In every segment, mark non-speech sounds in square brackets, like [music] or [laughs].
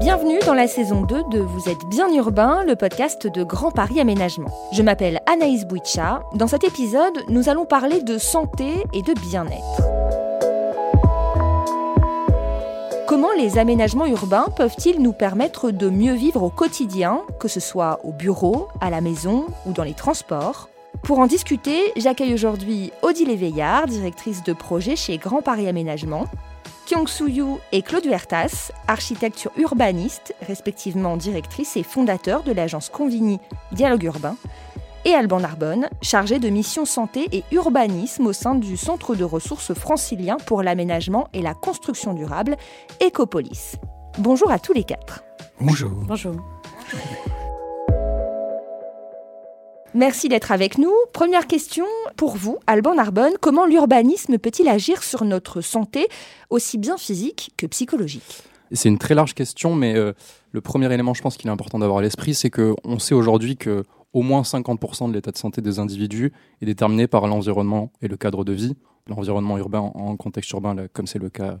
Bienvenue dans la saison 2 de Vous êtes bien urbain, le podcast de Grand Paris Aménagement. Je m'appelle Anaïs Bouicha. Dans cet épisode, nous allons parler de santé et de bien-être. Comment les aménagements urbains peuvent-ils nous permettre de mieux vivre au quotidien, que ce soit au bureau, à la maison ou dans les transports? Pour en discuter, j'accueille aujourd'hui Odile Veillard, directrice de projet chez Grand Paris Aménagement, Kyung Soo et Claude Vertas, architecture urbaniste, respectivement directrice et fondateur de l'agence Convini Dialogue Urbain, et Alban Narbonne, chargé de mission santé et urbanisme au sein du Centre de ressources francilien pour l'aménagement et la construction durable, Ecopolis. Bonjour à tous les quatre. Bonjour. Bonjour. Merci d'être avec nous. Première question pour vous, Alban Narbonne. Comment l'urbanisme peut-il agir sur notre santé, aussi bien physique que psychologique? C'est une très large question, mais euh, le premier élément, je pense qu'il est important d'avoir à l'esprit, c'est qu'on sait aujourd'hui que au moins 50% de l'état de santé des individus est déterminé par l'environnement et le cadre de vie. L'environnement urbain en contexte urbain, comme c'est le cas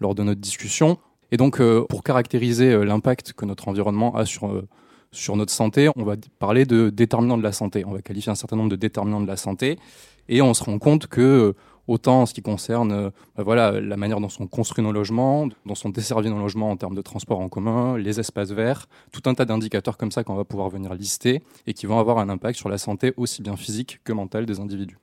lors de notre discussion. Et donc, euh, pour caractériser euh, l'impact que notre environnement a sur sur notre santé, on va parler de déterminants de la santé. On va qualifier un certain nombre de déterminants de la santé et on se rend compte que euh, autant en ce qui concerne euh, bah la manière dont sont construits nos logements, dont sont desservis nos logements en termes de transport en commun, les espaces verts, tout un tas d'indicateurs comme ça qu'on va pouvoir venir lister et qui vont avoir un impact sur la santé aussi bien physique que mentale des individus.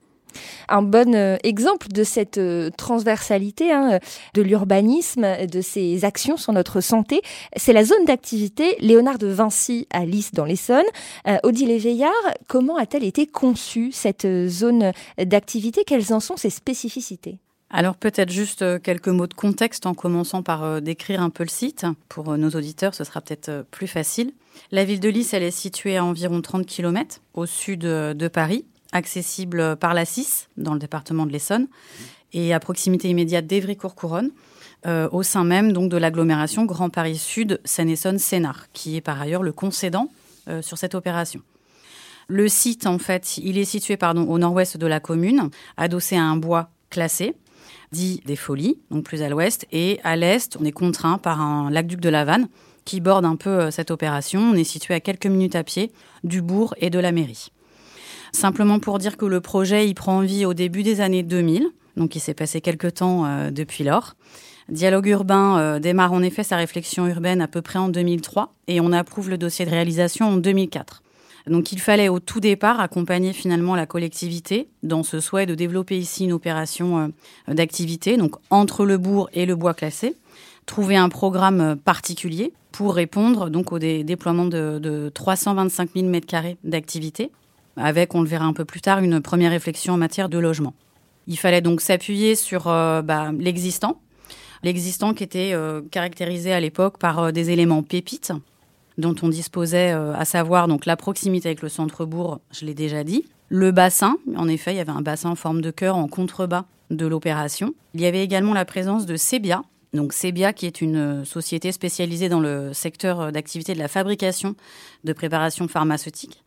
Un bon euh, exemple de cette euh, transversalité hein, de l'urbanisme, de ses actions sur notre santé, c'est la zone d'activité Léonard de Vinci à Lys dans l'Essonne. Euh, Odile Veillard, comment a-t-elle été conçue cette zone d'activité? Quelles en sont ses spécificités? Alors peut-être juste quelques mots de contexte en commençant par décrire un peu le site. Pour nos auditeurs, ce sera peut-être plus facile. La ville de Lys, elle est située à environ 30 km au sud de Paris accessible par la 6 dans le département de l'Essonne et à proximité immédiate d'Evry-Courcouronne. Euh, au sein même donc de l'agglomération Grand Paris Sud Seine-Essonne-Sénart, qui est par ailleurs le concédant euh, sur cette opération. Le site, en fait, il est situé pardon, au nord-ouest de la commune, adossé à un bois classé, dit des Folies, donc plus à l'ouest, et à l'est, on est contraint par un lac-duc de la Vanne qui borde un peu euh, cette opération. On est situé à quelques minutes à pied du bourg et de la mairie. Simplement pour dire que le projet, il prend vie au début des années 2000. Donc il s'est passé quelques temps euh, depuis lors. Dialogue urbain euh, démarre en effet sa réflexion urbaine à peu près en 2003 et on approuve le dossier de réalisation en 2004. Donc il fallait au tout départ accompagner finalement la collectivité dans ce souhait de développer ici une opération euh, d'activité, donc entre le bourg et le bois classé, trouver un programme particulier pour répondre donc au déploiement de, de 325 000 m2 d'activité avec, on le verra un peu plus tard, une première réflexion en matière de logement. Il fallait donc s'appuyer sur euh, bah, l'existant, l'existant qui était euh, caractérisé à l'époque par euh, des éléments pépites dont on disposait, à savoir donc la proximité avec le centre-bourg, je l'ai déjà dit, le bassin, en effet, il y avait un bassin en forme de cœur en contrebas de l'opération. Il y avait également la présence de Sebia, donc Sebia, qui est une société spécialisée dans le secteur d'activité de la fabrication de préparations pharmaceutiques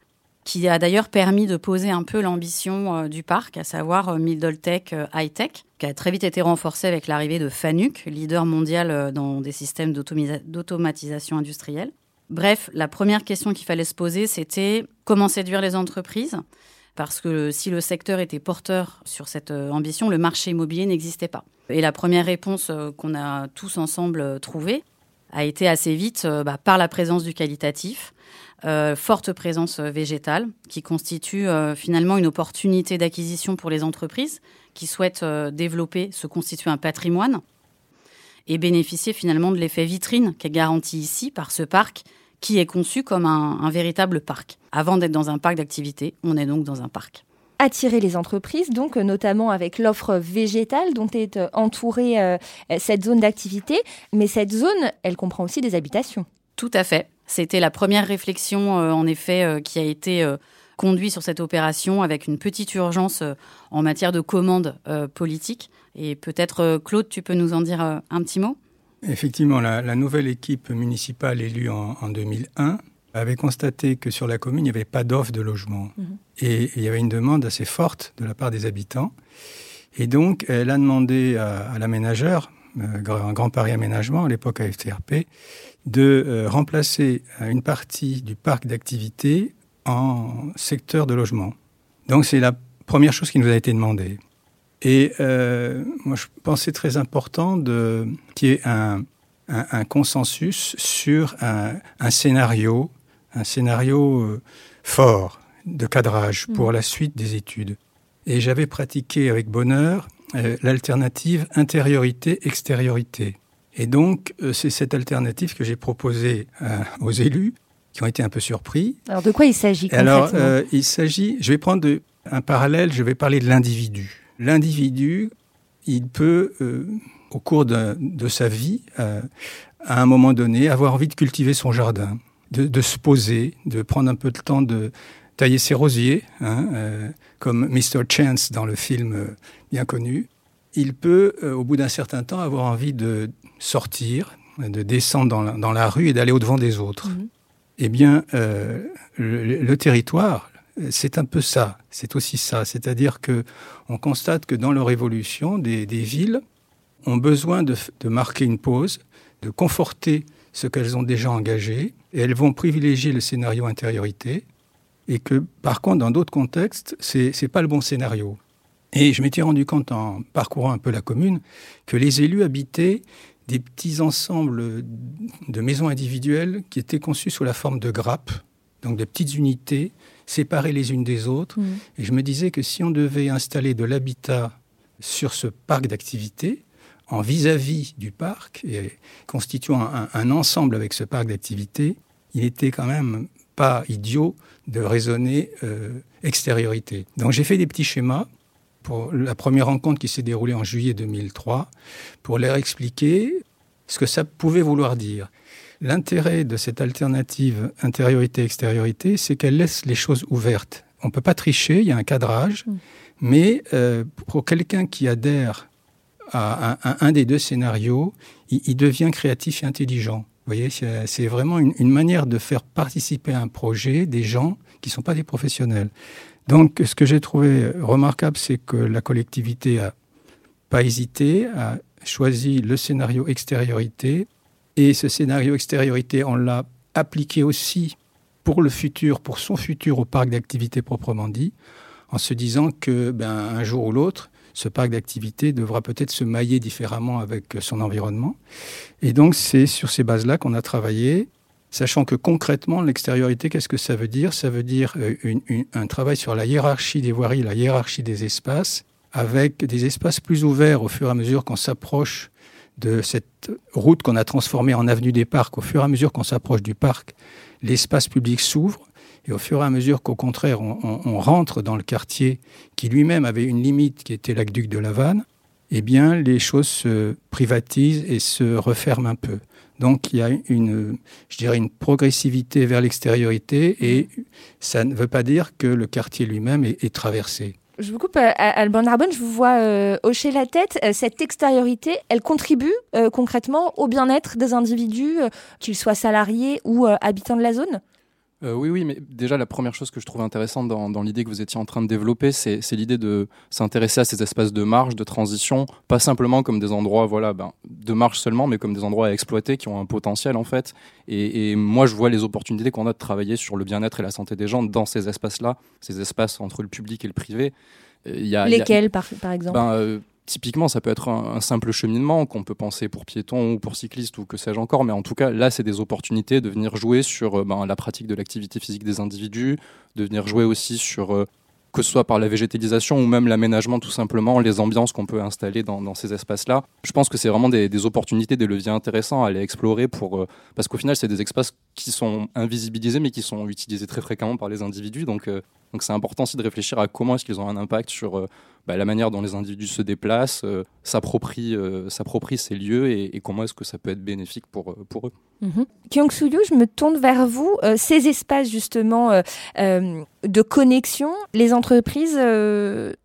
qui a d'ailleurs permis de poser un peu l'ambition euh, du parc, à savoir euh, Middle Tech euh, High Tech, qui a très vite été renforcée avec l'arrivée de Fanuc, leader mondial dans des systèmes d'automatisation industrielle. Bref, la première question qu'il fallait se poser, c'était comment séduire les entreprises? Parce que si le secteur était porteur sur cette ambition, le marché immobilier n'existait pas. Et la première réponse qu'on a tous ensemble trouvée a été assez vite bah, par la présence du qualitatif, euh, forte présence euh, végétale, qui constitue euh, finalement une opportunité d'acquisition pour les entreprises qui souhaitent développer, se constituer un patrimoine et bénéficier finalement de l'effet vitrine qui est garanti ici par ce parc qui est conçu comme un, véritable parc. Avant d'être dans un parc d'activité, on est donc dans un parc attirer les entreprises, donc notamment avec l'offre végétale dont est entourée cette zone d'activité. Mais cette zone, elle comprend aussi des habitations. Tout à fait. C'était la première réflexion, euh, en effet, euh, qui a été euh, conduite sur cette opération avec une petite urgence en matière de commande politique. Et peut-être, Claude, tu peux nous en dire un petit mot? Effectivement, la, nouvelle équipe municipale élue en, 2001 avait constaté que sur la commune, il n'y avait pas d'offre de logement. Mhm. Et il y avait une demande assez forte de la part des habitants. Et donc, elle a demandé à, à l'aménageur un Grand Paris Aménagement, à l'époque à FTRP, de remplacer une partie du parc d'activité en secteur de logement. Donc c'est la première chose qui nous a été demandée. Et moi, je pensais très important de qu'il y ait un, un, consensus sur un, scénario, un scénario euh, fort de cadrage mm. pour la suite des études. Et j'avais pratiqué avec bonheur euh, l'alternative intériorité-extériorité. Et donc, euh, c'est cette alternative que j'ai proposée aux élus, qui ont été un peu surpris. Alors, de quoi il s'agit Alors, il s'agit, je vais prendre un parallèle, je vais parler de l'individu. L'individu, il peut au cours de, sa vie, euh, à un moment donné, avoir envie de cultiver son jardin, de, se poser, de prendre un peu de temps de tailler ses rosiers, hein, euh, comme Mr. Chance dans le film euh, bien connu. Il peut, au bout d'un certain temps, avoir envie de sortir, de descendre dans la, rue et d'aller au-devant des autres. Mhm. Eh bien, le, territoire, c'est un peu ça, c'est aussi ça. C'est-à-dire que on constate que dans leur évolution, des villes ont besoin de, marquer une pause, de conforter ce qu'elles ont déjà engagé, et elles vont privilégier le scénario intériorité, et que par contre, dans d'autres contextes, c'est n'est pas le bon scénario. Et je m'étais rendu compte en parcourant un peu la commune que les élus habitaient des petits ensembles de maisons individuelles qui étaient conçues sous la forme de grappes, donc de petites unités séparées les unes des autres. Mmh. Et je me disais que si on devait installer de l'habitat sur ce parc d'activités, en vis-à-vis du parc et constituant un, ensemble avec ce parc d'activités, il était quand même pas idiot de raisonner euh, extériorité. Donc j'ai fait des petits schémas pour la première rencontre qui s'est déroulée en juillet 2003 pour leur expliquer ce que ça pouvait vouloir dire. L'intérêt de cette alternative intériorité-extériorité, c'est qu'elle laisse les choses ouvertes. On ne peut pas tricher, il y a un cadrage, mmh. mais euh, pour quelqu'un qui adhère à un, des deux scénarios, il, devient créatif et intelligent. Vous voyez, c'est vraiment une, manière de faire participer à un projet des gens qui ne sont pas des professionnels. Donc, ce que j'ai trouvé remarquable, c'est que la collectivité a pas hésité, a choisi le scénario extériorité. Et ce scénario extériorité, on l'a appliqué aussi pour le futur, pour son futur au parc d'activité proprement dit, en se disant que ben, un jour ou l'autre, ce parc d'activité devra peut-être se mailler différemment avec son environnement. Et donc, c'est sur ces bases-là qu'on a travaillé, sachant que concrètement, l'extériorité, qu'est-ce que ça veut dire? Ça veut dire euh, un travail sur la hiérarchie des voiries, la hiérarchie des espaces, avec des espaces plus ouverts au fur et à mesure qu'on s'approche de cette route qu'on a transformée en avenue des parcs. Au fur et à mesure qu'on s'approche du parc, l'espace public s'ouvre et au fur et à mesure qu'au contraire, on, rentre dans le quartier qui lui-même avait une limite qui était l'aqueduc de La eh bien, les choses se privatisent et se referment un peu. Donc, il y a une, progressivité vers l'extériorité et ça ne veut pas dire que le quartier lui-même est, traversé. Je vous coupe, euh, Alban Narbonne, je vous vois euh, hocher la tête. Euh, cette extériorité, elle contribue concrètement au bien-être des individus, qu'ils soient salariés ou habitants de la zone? Euh, oui, oui, mais déjà la première chose que je trouve intéressante dans, l'idée que vous étiez en train de développer, c'est l'idée de s'intéresser à ces espaces de marge, de transition, pas simplement comme des endroits voilà, ben, de marge seulement, mais comme des endroits à exploiter qui ont un potentiel en fait. Et, moi, je vois les opportunités qu'on a de travailler sur le bien-être et la santé des gens dans ces espaces-là, ces espaces entre le public et le privé. Euh, y a, Lesquels, par, exemple? Ben, euh, typiquement, ça peut être un, simple cheminement qu'on peut penser pour piétons ou pour cyclistes ou que sais-je encore, mais en tout cas, là, c'est des opportunités de venir jouer sur euh, ben, la pratique de l'activité physique des individus, de venir jouer aussi sur euh, que ce soit par la végétalisation ou même l'aménagement tout simplement, les ambiances qu'on peut installer dans, ces espaces-là. Je pense que c'est vraiment des, opportunités, des leviers intéressants à aller explorer pour, euh, parce qu'au final, c'est des espaces qui sont invisibilisés mais qui sont utilisés très fréquemment par les individus. Donc, donc c'est important aussi de réfléchir à comment est-ce qu'ils ont un impact sur bah, la manière dont les individus se déplacent, euh, euh, s'approprient, ces lieux et, comment est-ce que ça peut être bénéfique pour, pour eux. Mm Kyung Soo-yu, je me tourne vers vous. ces espaces justement de connexion, les entreprises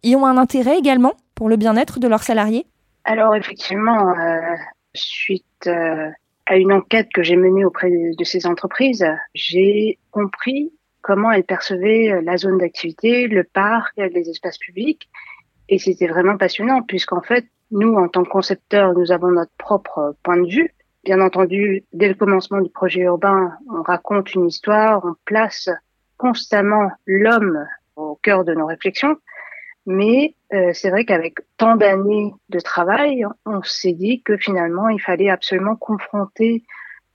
y ont un intérêt également pour le bien-être de leurs salariés? Alors effectivement, suite à une enquête que j'ai menée auprès de ces entreprises, j'ai compris comment elles percevaient euh, la zone d'activité, le parc, les espaces publics. Et c'était vraiment passionnant puisqu'en fait, Nous, en tant que concepteurs, nous avons notre propre point de vue. Bien entendu, dès le commencement du projet urbain, on raconte une histoire, on place constamment l'homme au cœur de nos réflexions. Mais euh, c'est vrai qu'avec tant d'années de travail, on s'est dit que finalement, il fallait absolument confronter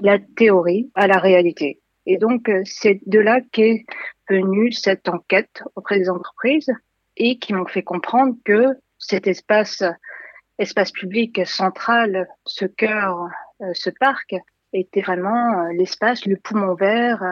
la théorie à la réalité. Et donc, euh, c'est de là qu'est venue cette enquête auprès des entreprises et qui m'ont fait comprendre que cet espace, espace public central, ce cœur, euh, ce parc, était vraiment l'espace, le poumon vert,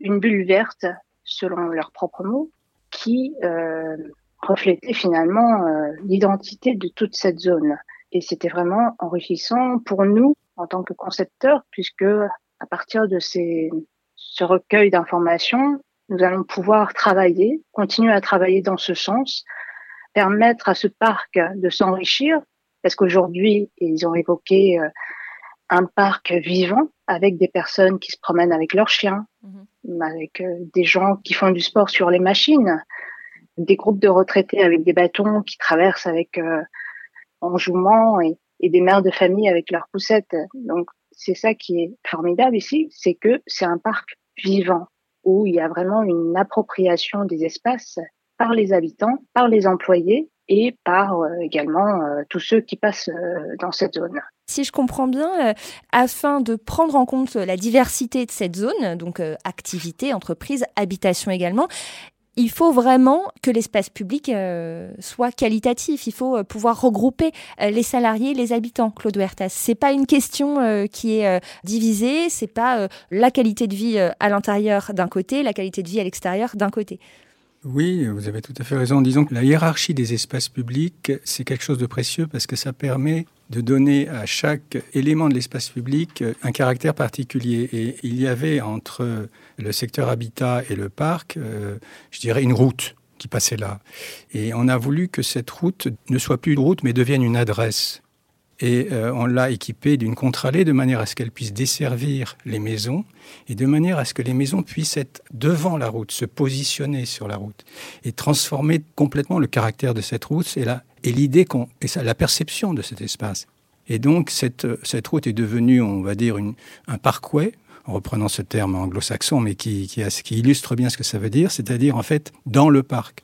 une bulle verte, selon leurs propres mots, qui euh, reflétait finalement euh, l'identité de toute cette zone. Et c'était vraiment enrichissant pour nous en tant que concepteurs, puisque à partir de ces, ce recueil d'informations, nous allons pouvoir travailler, continuer à travailler dans ce sens, permettre à ce parc de s'enrichir, parce qu'aujourd'hui, ils ont évoqué euh, un parc vivant avec des personnes qui se promènent avec leurs chiens, mhm. avec euh, des gens qui font du sport sur les machines, des groupes de retraités avec des bâtons qui traversent avec euh, enjouement et, et, des mères de famille avec leurs poussettes. Donc c'est ça qui est formidable ici, c'est que c'est un parc vivant où il y a vraiment une appropriation des espaces par les habitants, par les employés et par euh, également euh, tous ceux qui passent euh, dans cette zone. Si je comprends bien, afin de prendre en compte la diversité de cette zone, donc activité, entreprise, habitation également, il faut vraiment que l'espace public soit qualitatif. Il faut pouvoir regrouper les salariés, les habitants. Claude Huertas, c'est pas une question qui est divisée. C'est pas la qualité de vie à l'intérieur d'un côté, la qualité de vie à l'extérieur d'un côté. Oui, vous avez tout à fait raison. Disons que la hiérarchie des espaces publics, c'est quelque chose de précieux parce que ça permet de donner à chaque élément de l'espace public un caractère particulier. Et il y avait entre le secteur habitat et le parc, euh, je dirais, une route qui passait là. Et on a voulu que cette route ne soit plus une route, mais devienne une adresse et euh, on l'a équipée d'une contre-allée de manière à ce qu'elle puisse desservir les maisons et de manière à ce que les maisons puissent être devant la route, se positionner sur la route et transformer complètement le caractère de cette route et, la, et l'idée qu'on, et ça, la perception de cet espace. Et donc cette, cette route est devenue, on va dire, un parkway, en reprenant ce terme anglo-saxon, mais qui, qui, illustre bien ce que ça veut dire, c'est-à-dire en fait dans le parc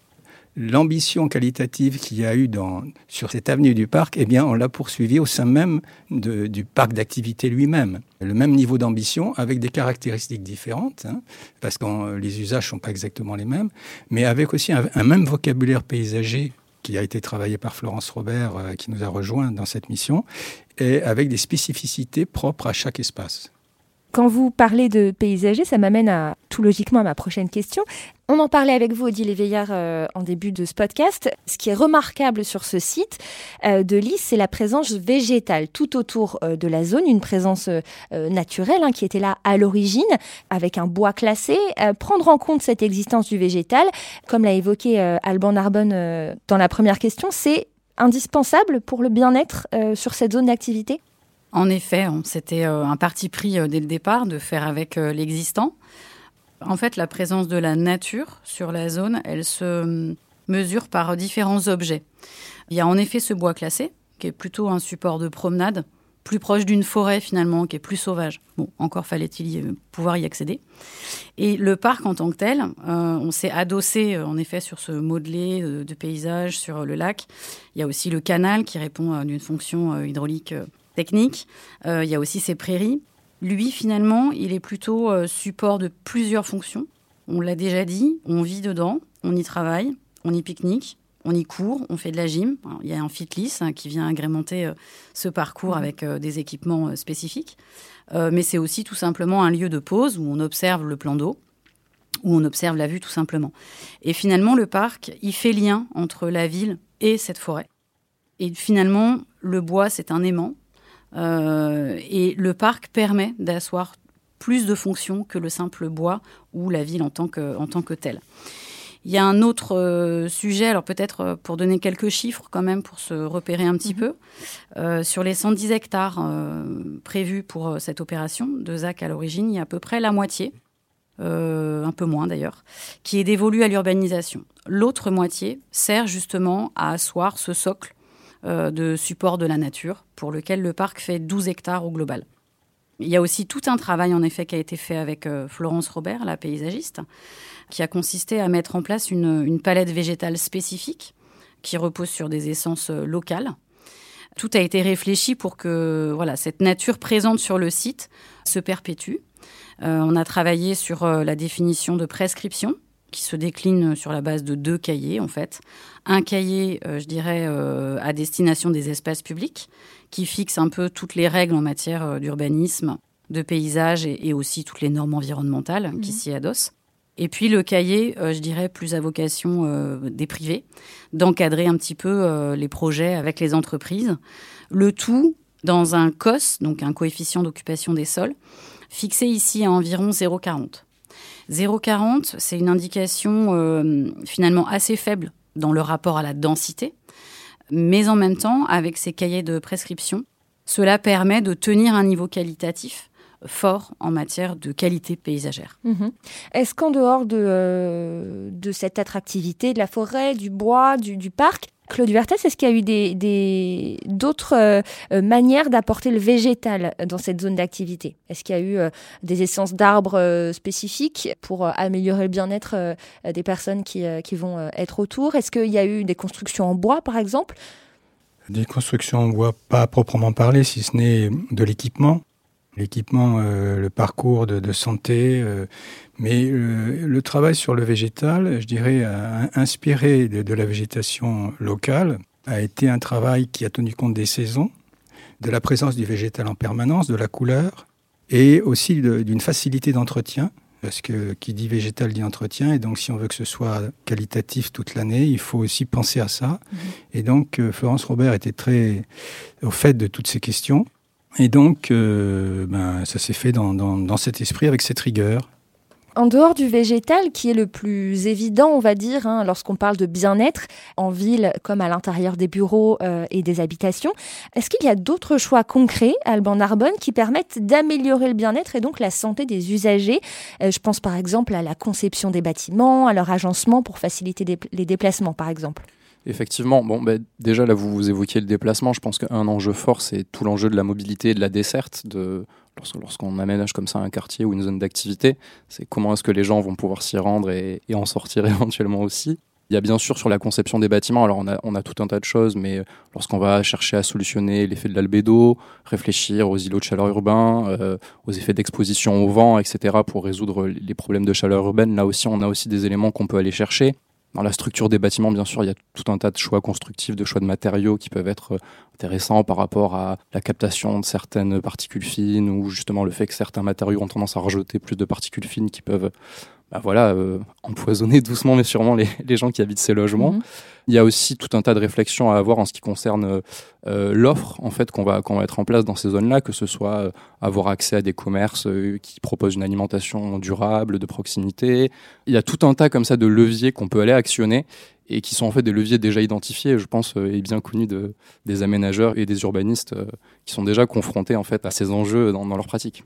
l'ambition qualitative qu'il y a eu dans, sur cette avenue du parc, eh bien, on l'a poursuivi au sein même du parc d'activité lui-même. Le même niveau d'ambition avec des caractéristiques différentes, hein, parce que les usages sont pas exactement les mêmes, mais avec aussi un, même vocabulaire paysager qui a été travaillé par Florence Robert, euh, qui nous a rejoint dans cette mission, et avec des spécificités propres à chaque espace. Quand vous parlez de paysager, ça m'amène tout logiquement à ma prochaine question. On en parlait avec vous, Odile Veillard, euh, en début de ce podcast. Ce qui est remarquable sur ce site euh, de Lys, c'est la présence végétale tout autour euh, de la zone, une présence naturelle hein, qui était là à l'origine, avec un bois classé. prendre en compte cette existence du végétal, comme l'a évoqué Alban Narbonne dans la première question, c'est indispensable pour le bien-être sur cette zone d'activité? En effet, c'était euh, un parti pris euh, dès le départ de faire avec euh, l'existant. En fait, la présence de la nature sur la zone, elle se mesure par différents objets. Il y a en effet ce bois classé, qui est plutôt un support de promenade, plus proche d'une forêt finalement, qui est plus sauvage. Bon, encore fallait-il pouvoir y accéder. Et le parc en tant que tel, on s'est adossé en effet sur ce modelé de, paysage sur le lac. Il y a aussi le canal qui répond à une fonction hydraulique technique. Euh, il y a aussi ces prairies. Lui, finalement, il est plutôt euh, support de plusieurs fonctions. On l'a déjà dit, on vit dedans, on y travaille, on y pique-nique, on y court, on fait de la gym. il y a un fitness hein, qui vient agrémenter euh, ce parcours mmh. avec des équipements spécifiques. mais c'est aussi tout simplement un lieu de pause où on observe le plan d'eau, où on observe la vue tout simplement. Et finalement, le parc, il fait lien entre la ville et cette forêt. Et finalement, le bois, c'est un aimant. Euh, et le parc permet d'asseoir plus de fonctions que le simple bois ou la ville en tant que, en tant que telle. Il y a un autre euh, sujet, alors peut-être euh, pour donner quelques chiffres quand même pour se repérer un petit mhm. peu. sur les 110 hectares prévus pour cette opération de ZAC à l'origine, il y a à peu près la moitié, un peu moins d'ailleurs, qui est dévolue à l'urbanisation. L'autre moitié sert justement à asseoir ce socle de support de la nature, pour lequel le parc fait 12 hectares au global. Il y a aussi tout un travail, en effet, qui a été fait avec Florence Robert, la paysagiste, qui a consisté à mettre en place une, palette végétale spécifique qui repose sur des essences locales. Tout a été réfléchi pour que voilà, cette nature présente sur le site se perpétue. on a travaillé sur la définition de prescription, qui se décline sur la base de deux cahiers en fait. Un cahier, euh, je dirais, euh, à destination des espaces publics, qui fixe un peu toutes les règles en matière euh, d'urbanisme, de paysage et, aussi toutes les normes environnementales qui mhm. s'y adossent. Et puis le cahier, je dirais, plus à vocation des privés, d'encadrer un petit peu les projets avec les entreprises. Le tout dans un COS, donc un coefficient d'occupation des sols, fixé ici à environ 0,40. 0,40, c'est une indication euh, finalement assez faible dans le rapport à la densité, mais en même temps, avec ces cahiers de prescription, cela permet de tenir un niveau qualitatif fort en matière de qualité paysagère. Mhm. Est-ce qu'en dehors de, euh, de cette attractivité de la forêt, du bois, du parc, Claude Vertès, est-ce qu'il y a eu d'autres euh, euh, manières d'apporter le végétal dans cette zone d'activité? Est-ce qu'il y a eu euh, des essences d'arbres spécifiques pour améliorer le bien-être des personnes qui, qui vont être autour? Est-ce qu'il y a eu des constructions en bois, par exemple? Des constructions en bois, pas à proprement parler, si ce n'est de l'équipement l'équipement, euh, le parcours de, santé, euh, mais euh, le travail sur le végétal, je dirais, inspiré de, la végétation locale, a été un travail qui a tenu compte des saisons, de la présence du végétal en permanence, de la couleur, et aussi d'une facilité d'entretien, parce que qui dit végétal dit entretien, et donc si on veut que ce soit qualitatif toute l'année, il faut aussi penser à ça. Mmh. Et donc Florence Robert était très au fait de toutes ces questions. Et donc, euh, ben, ça s'est fait dans, dans, cet esprit, avec cette rigueur. En dehors du végétal, qui est le plus évident, on va dire, hein, lorsqu'on parle de bien-être, en ville comme à l'intérieur des bureaux euh, et des habitations, est-ce qu'il y a d'autres choix concrets, Alban Narbonne, qui permettent d'améliorer le bien-être et donc la santé des usagers? Euh, Je pense par exemple à la conception des bâtiments, à leur agencement pour faciliter les déplacements, par exemple. Effectivement, bon, ben, déjà là vous, vous évoquiez le déplacement. Je pense qu'un enjeu fort, c'est tout l'enjeu de la mobilité et de la desserte. De, lorsqu'on aménage comme ça un quartier ou une zone d'activité, c'est comment est-ce que les gens vont pouvoir s'y rendre et, en sortir [laughs] éventuellement aussi. Il y a bien sûr sur la conception des bâtiments, alors on a, tout un tas de choses, mais lorsqu'on va chercher à solutionner l'effet de l'albédo, réfléchir aux îlots de chaleur urbains, euh, aux effets d'exposition au vent, etc., pour résoudre les problèmes de chaleur urbaine, là aussi on a aussi des éléments qu'on peut aller chercher. Dans la structure des bâtiments, bien sûr, il y a tout un tas de choix constructifs, de choix de matériaux qui peuvent être euh, intéressants par rapport à la captation de certaines particules fines ou justement le fait que certains matériaux ont tendance à rejeter plus de particules fines qui peuvent bah voilà, euh, empoisonner [laughs] doucement mais sûrement les, les, gens qui habitent ces logements. Mhm. Il y a aussi tout un tas de réflexions à avoir en ce qui concerne euh, euh, l'offre en fait qu'on va, qu'on va mettre en place dans ces zones-là, que ce soit euh, avoir accès à des commerces qui proposent une alimentation durable, de proximité. Il y a tout un tas comme ça de leviers qu'on peut aller actionner et qui sont en fait des leviers déjà identifiés, je pense, et bien connus de, des aménageurs et des urbanistes qui sont déjà confrontés en fait à ces enjeux dans, dans leur pratique.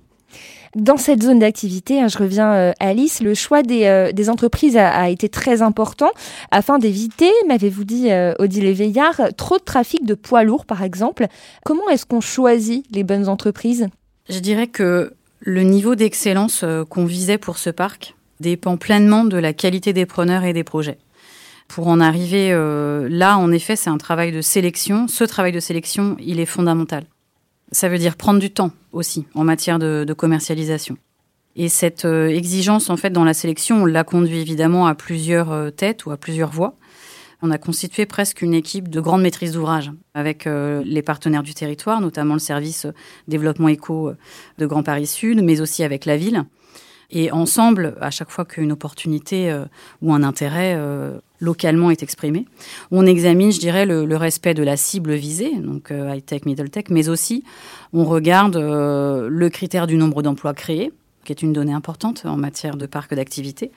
Dans cette zone d'activité, hein, je reviens euh, Alice, le choix des, euh, entreprises a, été très important afin d'éviter, m'avez-vous dit euh, Odile Veillard, trop de trafic de poids lourds par exemple. Comment est-ce qu'on choisit les bonnes entreprises? Je dirais que le niveau d'excellence qu'on visait pour ce parc dépend pleinement de la qualité des preneurs et des projets. Pour en arriver là, en effet, c'est un travail de sélection. Ce travail de sélection, il est fondamental. Ça veut dire prendre du temps aussi en matière de, commercialisation. Et cette euh, exigence, en fait, dans la sélection, on l'a conduit évidemment à plusieurs euh, têtes ou à plusieurs voix. On a constitué presque une équipe de grande maîtrise d'ouvrage avec euh, les partenaires du territoire, notamment le service développement éco de Grand Paris Sud, mais aussi avec la ville. Et ensemble, à chaque fois qu'une opportunité ou un intérêt localement est exprimé. On examine, je dirais, le, respect de la cible visée, donc euh, high-tech, middle-tech, mais aussi on regarde euh, le critère du nombre d'emplois créés, qui est une donnée importante en matière de parc d'activité.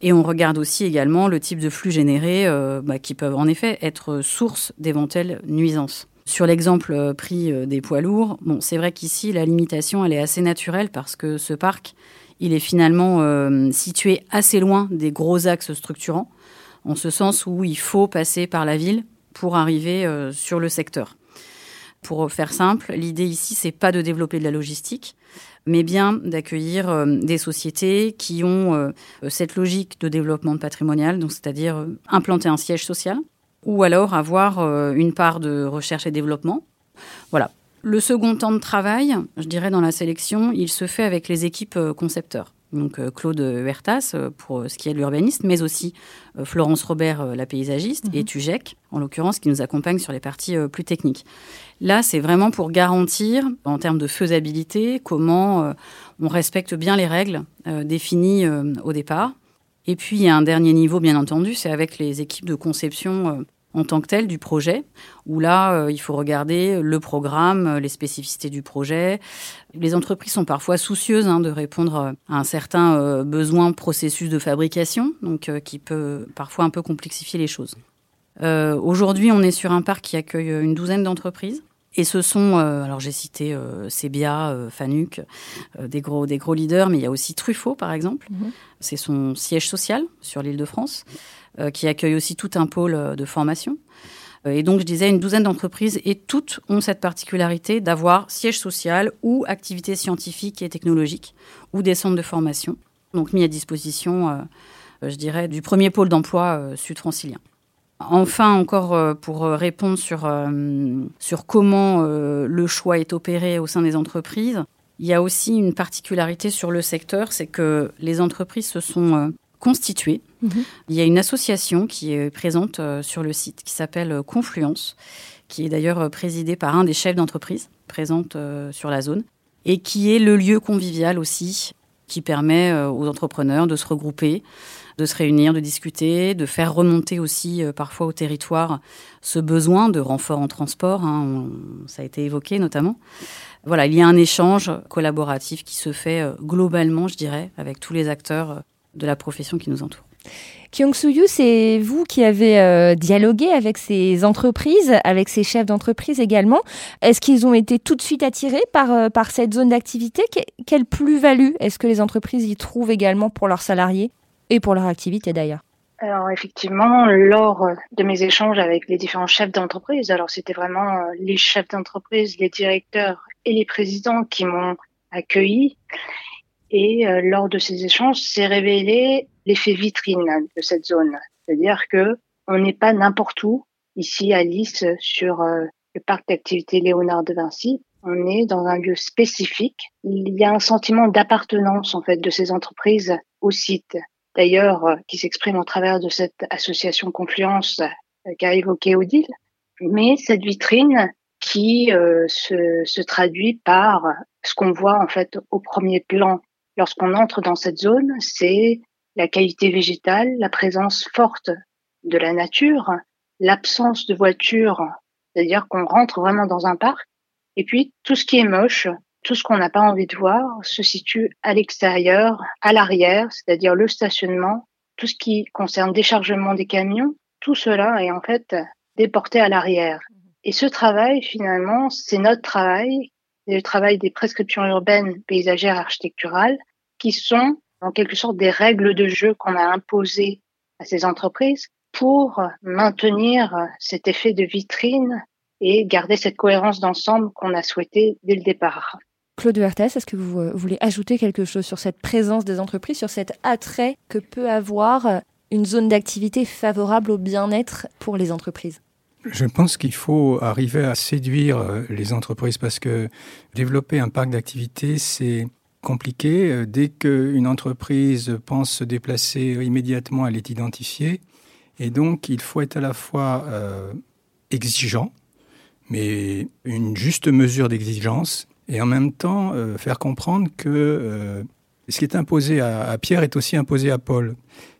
Et on regarde aussi également le type de flux générés euh, bah, qui peuvent en effet être source d'éventuelles nuisances. Sur l'exemple pris des poids lourds, bon, c'est vrai qu'ici, la limitation, elle est assez naturelle parce que ce parc, il est finalement situé assez loin des gros axes structurants en ce sens où il faut passer par la ville pour arriver sur le secteur. Pour faire simple, l'idée ici, c'est pas de développer de la logistique, mais bien d'accueillir des sociétés qui ont cette logique de développement patrimonial, donc c'est-à-dire implanter un siège social, ou alors avoir une part de recherche et développement. Voilà, le second temps de travail, je dirais dans la sélection, il se fait avec les équipes euh, concepteurs. Donc euh, Claude Huertas euh, pour ce qui est de l'urbanisme, mais aussi Florence Robert, la paysagiste, et mhm. Tujek, en l'occurrence, qui nous accompagne sur les parties plus techniques. Là, c'est vraiment pour garantir, en termes de faisabilité, comment on respecte bien les règles définies au départ. Et puis, il y a un dernier niveau, bien entendu, c'est avec les équipes de conception en tant que tel du projet, où là, euh, il faut regarder le programme, euh, les spécificités du projet. Les entreprises sont parfois soucieuses hein, de répondre euh, à un certain besoin processus de fabrication, donc qui peut parfois un peu complexifier les choses. Aujourd'hui, on est sur un parc qui accueille une douzaine d'entreprises. Et ce sont, alors j'ai cité Sebia, Fanuc, des, gros, des gros leaders, mais il y a aussi Truffaut, par exemple. Mhm. C'est son siège social sur l'île de France. Euh, qui accueille aussi tout un pôle euh, de formation. Euh, et donc, je disais, une douzaine d'entreprises et toutes ont cette particularité d'avoir siège social ou activités scientifiques et technologiques ou des centres de formation. Donc, mis à disposition, je dirais, du premier pôle d'emploi sud-francilien. Enfin, encore pour répondre sur, sur comment le choix est opéré au sein des entreprises, il y a aussi une particularité sur le secteur, c'est que les entreprises se sont constituée. Mhm. Il y a une association qui est présente euh, sur le site qui s'appelle euh, Confluence, qui est d'ailleurs euh, présidée par un des chefs d'entreprise présente sur la zone et qui est le lieu convivial aussi qui permet aux entrepreneurs de se regrouper, de se réunir, de discuter, de faire remonter aussi parfois au territoire ce besoin de renfort en transport, hein, ça a été évoqué notamment. Voilà, il y a un échange collaboratif qui se fait globalement, je dirais, avec tous les acteurs de la profession qui nous entoure. Kyung Soo-yu, c'est vous qui avez euh, dialogué avec ces entreprises, avec ces chefs d'entreprise également. Est-ce qu'ils ont été tout de suite attirés par, euh, par cette zone d'activité? Quelle plus-value est-ce que les entreprises y trouvent également pour leurs salariés? Et pour leur activité d'ailleurs alors effectivement, lors de mes échanges avec les différents chefs d'entreprise, alors c'était vraiment euh, les chefs d'entreprise, les directeurs et les présidents qui m'ont accueilli. Et euh, lors de ces échanges, s'est révélé l'effet vitrine de cette zone. C'est-à-dire que on n'est pas n'importe où, ici à Nice, sur euh, le parc d'activité Léonard de Vinci. On est dans un lieu spécifique. Il y a un sentiment d'appartenance, en fait, de ces entreprises au site. D'ailleurs, euh, qui s'exprime au travers de cette association Confluence qu'a évoqué Odile. Mais cette vitrine qui se, se traduit par ce qu'on voit en fait au premier plan lorsqu'on entre dans cette zone, c'est la qualité végétale, la présence forte de la nature, l'absence de voitures, c'est-à-dire qu'on rentre vraiment dans un parc, et puis tout ce qui est moche, tout ce qu'on n'a pas envie de voir se situe à l'extérieur, à l'arrière, c'est-à-dire le stationnement, tout ce qui concerne déchargement des camions, tout cela est en fait déporté à l'arrière. Et ce travail, finalement, c'est notre travail le travail des prescriptions urbaines, paysagères, architecturales, qui sont en quelque sorte des règles de jeu qu'on a imposées à ces entreprises pour maintenir cet effet de vitrine et garder cette cohérence d'ensemble qu'on a souhaité dès le départ. Claude Huertas, est-ce que vous euh, voulez ajouter quelque chose sur cette présence des entreprises, sur cet attrait que peut avoir une zone d'activité favorable au bien-être pour les entreprises? Je pense qu'il faut arriver à séduire euh, les entreprises parce que développer un parc d'activités, c'est compliqué. Euh, dès qu'une entreprise pense se déplacer immédiatement, elle est identifiée. Et donc, il faut être à la fois euh, exigeant, mais une juste mesure d'exigence, et en même temps faire comprendre que ce qui est imposé à Pierre est aussi imposé à Paul.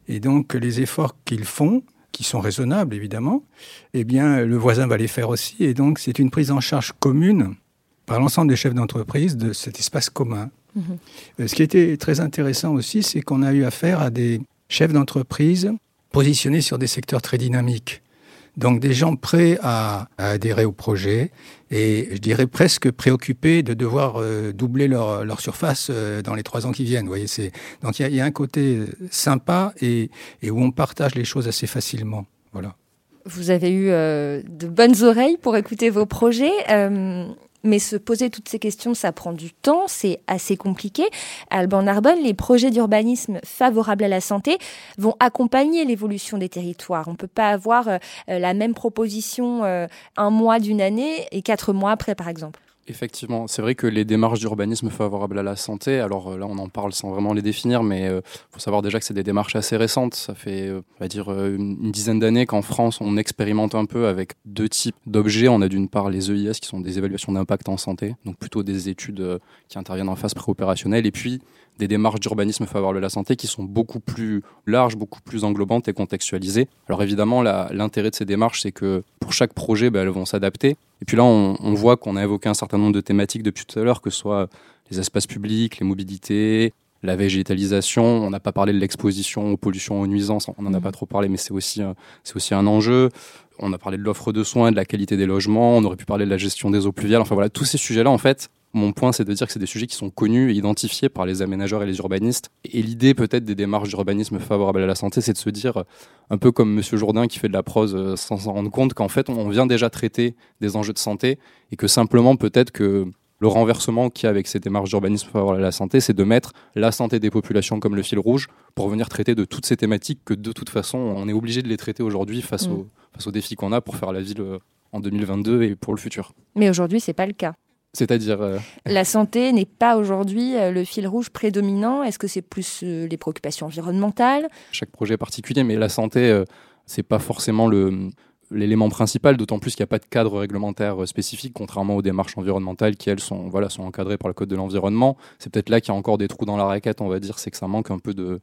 Et donc, les efforts qu'ils font, qui sont raisonnables évidemment, eh bien le voisin va les faire aussi. Et donc c'est une prise en charge commune par l'ensemble des chefs d'entreprise de cet espace commun. Mhm. Euh, ce qui était très intéressant aussi, c'est qu'on a eu affaire à des chefs d'entreprise positionnés sur des secteurs très dynamiques. Donc des gens prêts à, adhérer au projet et je dirais presque préoccupés de devoir euh, doubler leur, surface euh, dans les trois ans qui viennent. Vous voyez, donc il y, a un côté sympa et, et, où on partage les choses assez facilement. Voilà. Vous avez eu de bonnes oreilles pour écouter vos projets. Mais se poser toutes ces questions, ça prend du temps, c'est assez compliqué. À Alban Narbonne, les projets d'urbanisme favorables à la santé vont accompagner l'évolution des territoires. On ne peut pas avoir euh, la même proposition euh, un mois d'une année et quatre mois après, par exemple. Effectivement, c'est vrai que les démarches d'urbanisme favorables à la santé, alors euh, là on en parle sans vraiment les définir, mais il euh, faut savoir déjà que c'est des démarches assez récentes. Ça fait, euh, on va dire, une dizaine d'années qu'en France on expérimente un peu avec deux types d'objets. On a d'une part les EIS qui sont des évaluations d'impact en santé, donc plutôt des études qui interviennent en phase préopérationnelle, et puis des démarches d'urbanisme favorable à la santé qui sont beaucoup plus larges, beaucoup plus englobantes et contextualisées. Alors évidemment, l'intérêt de ces démarches, c'est que pour chaque projet, ben, elles vont s'adapter. Et puis là, on, on voit qu'on a évoqué un certain nombre de thématiques depuis tout à l'heure, que ce soit les espaces publics, les mobilités, la végétalisation. On n'a pas parlé de l'exposition aux pollutions, aux nuisances. On n'en a mmh. pas trop parlé, mais c'est aussi, c'est aussi un enjeu. On a parlé de l'offre de soins, de la qualité des logements. On aurait pu parler de la gestion des eaux pluviales. Enfin voilà, tous ces sujets-là, en fait, mon point, c'est de dire que c'est des sujets qui sont connus et identifiés par les aménageurs et les urbanistes. Et l'idée peut-être des démarches d'urbanisme favorables à la santé, c'est de se dire, un peu comme Monsieur Jourdain qui fait de la prose euh, sans s'en rendre compte, qu'en fait, on vient déjà traiter des enjeux de santé et que simplement peut-être que le renversement qu'il y a avec ces démarches d'urbanisme favorable à la santé, c'est de mettre la santé des populations comme le fil rouge pour venir traiter de toutes ces thématiques que de toute façon, on est obligé de les traiter aujourd'hui face, mm. face aux défis qu'on a pour faire la ville euh, en 2022 et pour le futur. Mais aujourd'hui, c'est pas le cas. C'est-à-dire euh, La santé n'est pas aujourd'hui euh, le fil rouge prédominant. Est-ce que c'est plus euh, les préoccupations environnementales? Chaque projet est particulier, mais la santé, c'est pas forcément le l'élément principal, d'autant plus qu'il n'y a pas de cadre réglementaire spécifique, contrairement aux démarches environnementales qui, elles, sont, voilà, sont encadrées par le Code de l'environnement. C'est peut-être là qu'il y a encore des trous dans la raquette, on va dire, c'est que ça manque un peu de,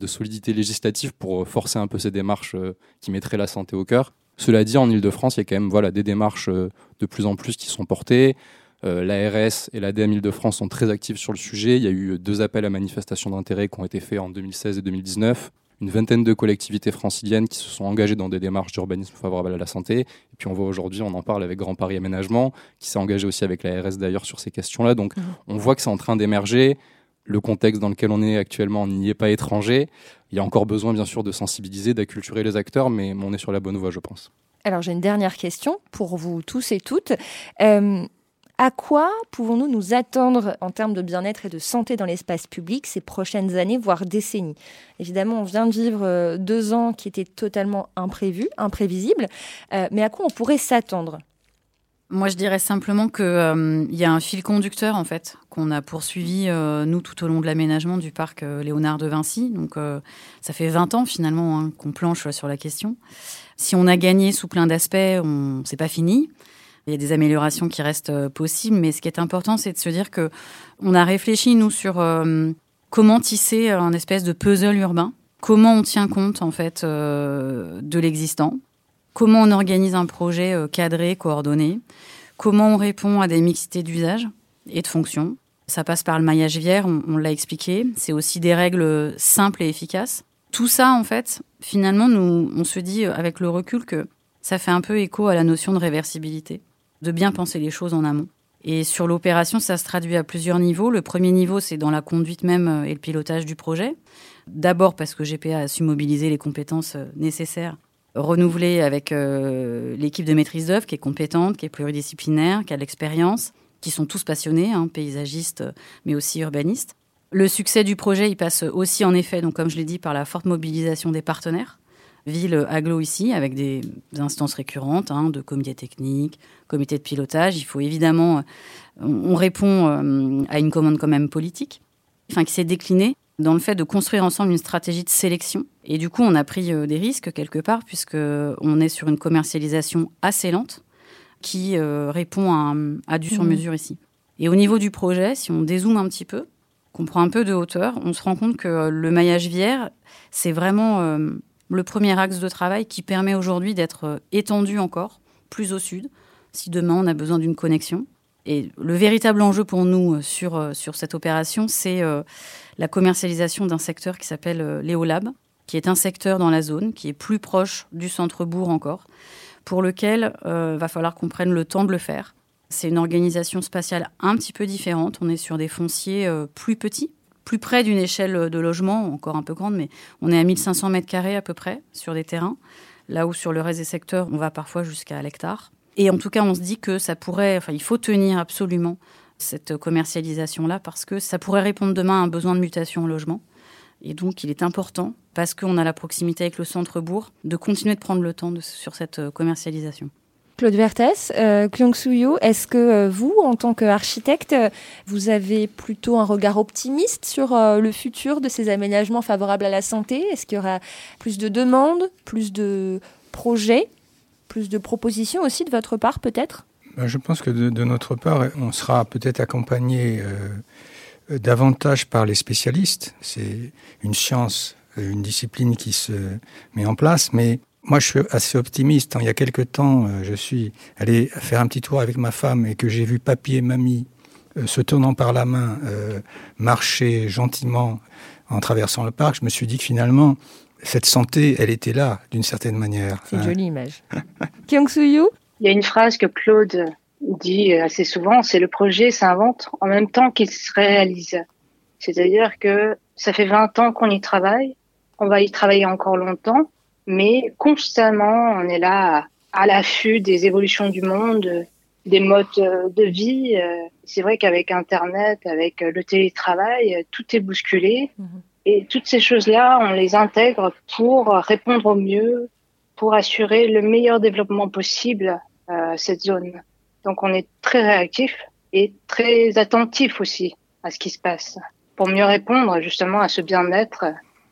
de solidité législative pour forcer un peu ces démarches qui mettraient la santé au cœur. Cela dit, en Ile-de-France, il y a quand même voilà, des démarches de plus en plus qui sont portées. Euh, L'ARS et l'ADM Île-de-France sont très actifs sur le sujet. Il y a eu deux appels à manifestation d'intérêt qui ont été faits en 2016 et 2019 une vingtaine de collectivités franciliennes qui se sont engagées dans des démarches d'urbanisme favorable à la santé. Et puis on voit aujourd'hui, on en parle avec Grand Paris Aménagement, qui s'est engagé aussi avec l'ARS d'ailleurs sur ces questions-là. Donc mmh. on voit que c'est en train d'émerger. Le contexte dans lequel on est actuellement n'y est pas étranger. Il y a encore besoin, bien sûr, de sensibiliser, d'acculturer les acteurs, mais on est sur la bonne voie, je pense. Alors j'ai une dernière question pour vous tous et toutes. Euh, à quoi pouvons-nous nous attendre en termes de bien-être et de santé dans l'espace public ces prochaines années, voire décennies? Évidemment, on vient de vivre euh, deux ans qui étaient totalement imprévus, imprévisibles, euh, mais à quoi on pourrait s'attendre? Moi, je dirais simplement qu'il euh, y a un fil conducteur en fait qu'on a poursuivi nous tout au long de l'aménagement du parc Léonard de Vinci. Donc, ça fait 20 ans finalement hein, qu'on planche sur la question. Si on a gagné sous plein d'aspects, on c'est pas fini. Il y a des améliorations qui restent euh, possibles, mais ce qui est important, c'est de se dire que on a réfléchi nous sur euh, comment tisser un espèce de puzzle urbain, comment on tient compte en fait euh, de l'existant, comment on organise un projet cadré, coordonné, comment on répond à des mixités d'usage et de fonctions. Ça passe par le maillage vière, on, l'a expliqué. C'est aussi des règles simples et efficaces. Tout ça, en fait, finalement, nous, on se dit avec le recul que ça fait un peu écho à la notion de réversibilité de bien penser les choses en amont. Et sur l'opération, ça se traduit à plusieurs niveaux. Le premier niveau, c'est dans la conduite même euh, et le pilotage du projet. D'abord parce que GPA a su mobiliser les compétences euh, nécessaires, renouveler avec euh, l'équipe de maîtrise d'œuvre qui est compétente, qui est pluridisciplinaire, qui a de l'expérience, qui sont tous passionnés, hein, paysagistes, mais aussi urbanistes. Le succès du projet, il passe aussi en effet, donc comme je l'ai dit, par la forte mobilisation des partenaires ville aglo ici, avec des instances récurrentes hein, de comité technique, comité de pilotage. Il faut évidemment, on, répond euh, à une commande quand même politique, enfin qui s'est déclinée dans le fait de construire ensemble une stratégie de sélection. Et du coup, on a pris euh, des risques quelque part, puisque on est sur une commercialisation assez lente qui euh, répond à, à du sur-mesure mmh. ici. Et au niveau du projet, si on dézoome un petit peu, qu'on prend un peu de hauteur, on se rend compte que le maillage vière, c'est vraiment le premier axe de travail qui permet aujourd'hui d'être euh, étendu encore plus au sud, si demain on a besoin d'une connexion. Et le véritable enjeu pour nous euh, sur, euh, sur cette opération, c'est la commercialisation d'un secteur qui s'appelle l'Eolab, qui est un secteur dans la zone, qui est plus proche du centre-bourg encore, pour lequel va falloir qu'on prenne le temps de le faire. C'est une organisation spatiale un petit peu différente. On est sur des fonciers plus petits, plus près d'une échelle de logement, encore un peu grande, mais on est à 1500 mètres carrés à peu près sur des terrains. là où sur le reste des secteurs, on va parfois jusqu'à l'hectare. Et en tout cas, on se dit que ça pourrait, enfin, il faut tenir absolument cette commercialisation-là parce que ça pourrait répondre demain à un besoin de mutation au logement. Et donc, il est important, parce qu'on a la proximité avec le centre-bourg, de continuer de prendre le temps sur cette commercialisation. Claude Vertès, euh, Kyung est-ce que euh, vous, en tant qu'architecte, vous avez plutôt un regard optimiste sur le futur de ces aménagements favorables à la santé? Est-ce qu'il y aura plus de demandes, plus de projets, plus de propositions aussi de votre part peut-être? Ben, Je pense que de, notre part, on sera peut-être accompagné euh, davantage par les spécialistes. C'est une science, euh, une discipline qui se met en place, mais moi, je suis assez optimiste. Il y a quelque temps, euh, je suis allé faire un petit tour avec ma femme et que j'ai vu papy et mamie se tournant par la main, marcher gentiment en traversant le parc. Je me suis dit que finalement, cette santé, elle était là, d'une certaine manière. C'est une hein. jolie image. [laughs] Kyung Soo Il y a une phrase que Claude dit assez souvent, c'est le projet s'invente en même temps qu'il se réalise. C'est-à-dire que ça fait 20 ans qu'on y travaille, on va y travailler encore longtemps, mais constamment on est là à, l'affût des évolutions du monde, des modes de vie. C'est vrai qu'avec Internet, avec le télétravail, tout est bousculé. Mhm. Et toutes ces choses-là, on les intègre pour répondre au mieux, pour assurer le meilleur développement possible à cette zone. Donc on est très réactif et très attentif aussi à ce qui se passe pour mieux répondre justement à ce bien-être.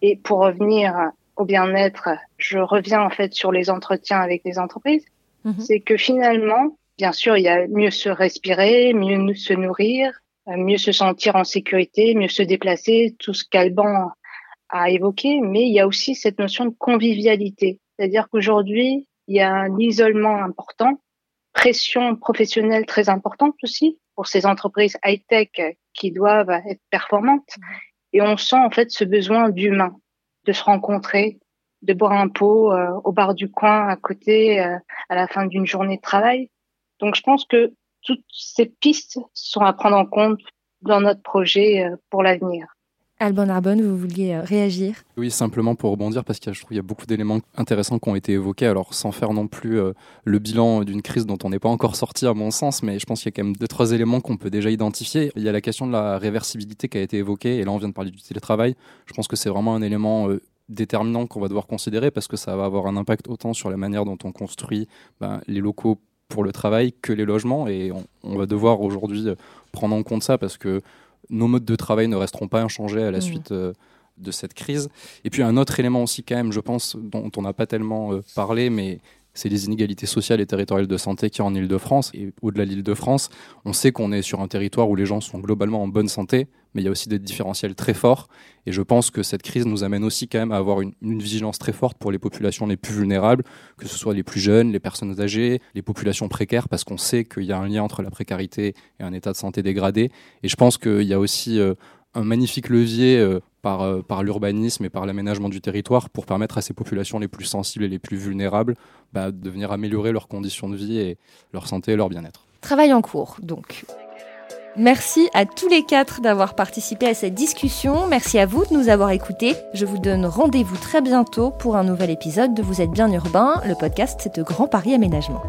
Et pour revenir au bien-être, je reviens en fait sur les entretiens avec les entreprises. Mhm. C'est que finalement, bien sûr, il y a mieux se respirer, mieux se nourrir, mieux se sentir en sécurité, mieux se déplacer, tout ce qu'Alban a évoqué, mais il y a aussi cette notion de convivialité. C'est-à-dire qu'aujourd'hui, il y a un isolement important pression professionnelle très importante aussi pour ces entreprises high-tech qui doivent être performantes. Et on sent en fait ce besoin d'humain, de se rencontrer, de boire un pot euh, au bar du coin à côté euh, à la fin d'une journée de travail. Donc je pense que toutes ces pistes sont à prendre en compte dans notre projet euh, pour l'avenir. Alban Arbonne, vous vouliez euh, réagir? Oui, simplement pour rebondir, parce qu'il y a beaucoup d'éléments intéressants qui ont été évoqués, alors sans faire non plus euh, le bilan d'une crise dont on n'est pas encore sorti à mon sens, mais je pense qu'il y a quand même deux, trois éléments qu'on peut déjà identifier. Il y a la question de la réversibilité qui a été évoquée, et là on vient de parler du télétravail. Je pense que c'est vraiment un élément euh, déterminant qu'on va devoir considérer, parce que ça va avoir un impact autant sur la manière dont on construit ben, les locaux pour le travail que les logements, et on va devoir aujourd'hui prendre en compte ça, parce que nos modes de travail ne resteront pas inchangés à la mmh. suite euh, de cette crise. Et puis un autre élément aussi quand même, je pense, dont on n'a pas tellement euh, parlé, mais c'est les inégalités sociales et territoriales de santé qui y en Ile-de-France. Et au-delà de l'Île-de-France, on sait qu'on est sur un territoire où les gens sont globalement en bonne santé, mais il y a aussi des différentiels très forts. Et je pense que cette crise nous amène aussi quand même à avoir une, vigilance très forte pour les populations les plus vulnérables, que ce soit les plus jeunes, les personnes âgées, les populations précaires, parce qu'on sait qu'il y a un lien entre la précarité et un état de santé dégradé. Et je pense qu'il y a aussi euh, un magnifique levier euh, par, euh, par l'urbanisme et par l'aménagement du territoire pour permettre à ces populations les plus sensibles et les plus vulnérables bah, de venir améliorer leurs conditions de vie et leur santé et leur bien-être. Travail en cours, donc. Merci à tous les quatre d'avoir participé à cette discussion. Merci à vous de nous avoir écoutés. Je vous donne rendez-vous très bientôt pour un nouvel épisode de Vous êtes bien urbain. Le podcast, de Grand Paris Aménagement.